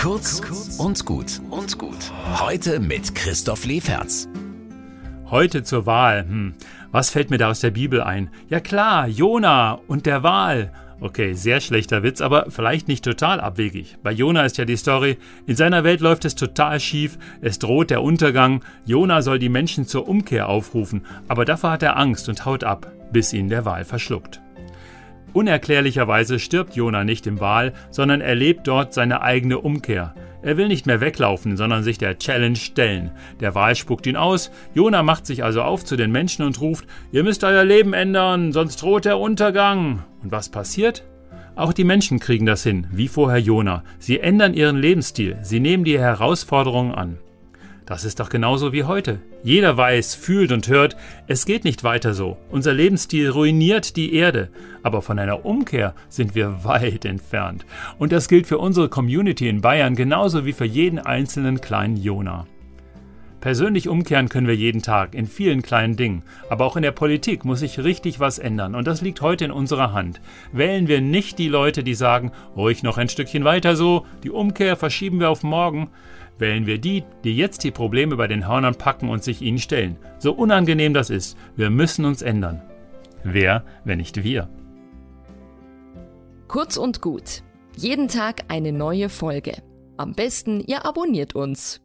Kurz und gut und gut. Heute mit Christoph Leferz. Heute zur Wahl. Hm. Was fällt mir da aus der Bibel ein? Ja klar, Jona und der Wahl. Okay, sehr schlechter Witz, aber vielleicht nicht total abwegig. Bei Jona ist ja die Story, in seiner Welt läuft es total schief, es droht der Untergang, Jona soll die Menschen zur Umkehr aufrufen, aber dafür hat er Angst und haut ab, bis ihn der Wahl verschluckt. Unerklärlicherweise stirbt Jona nicht im Wal, sondern erlebt dort seine eigene Umkehr. Er will nicht mehr weglaufen, sondern sich der Challenge stellen. Der Wal spuckt ihn aus, Jona macht sich also auf zu den Menschen und ruft, ihr müsst euer Leben ändern, sonst droht der Untergang. Und was passiert? Auch die Menschen kriegen das hin, wie vorher Jona. Sie ändern ihren Lebensstil, sie nehmen die Herausforderungen an. Das ist doch genauso wie heute. Jeder weiß, fühlt und hört, es geht nicht weiter so. Unser Lebensstil ruiniert die Erde. Aber von einer Umkehr sind wir weit entfernt. Und das gilt für unsere Community in Bayern genauso wie für jeden einzelnen kleinen Jona. Persönlich umkehren können wir jeden Tag in vielen kleinen Dingen, aber auch in der Politik muss sich richtig was ändern und das liegt heute in unserer Hand. Wählen wir nicht die Leute, die sagen, ruhig noch ein Stückchen weiter so, die Umkehr verschieben wir auf morgen, wählen wir die, die jetzt die Probleme bei den Hörnern packen und sich ihnen stellen. So unangenehm das ist, wir müssen uns ändern. Wer, wenn nicht wir? Kurz und gut. Jeden Tag eine neue Folge. Am besten, ihr abonniert uns.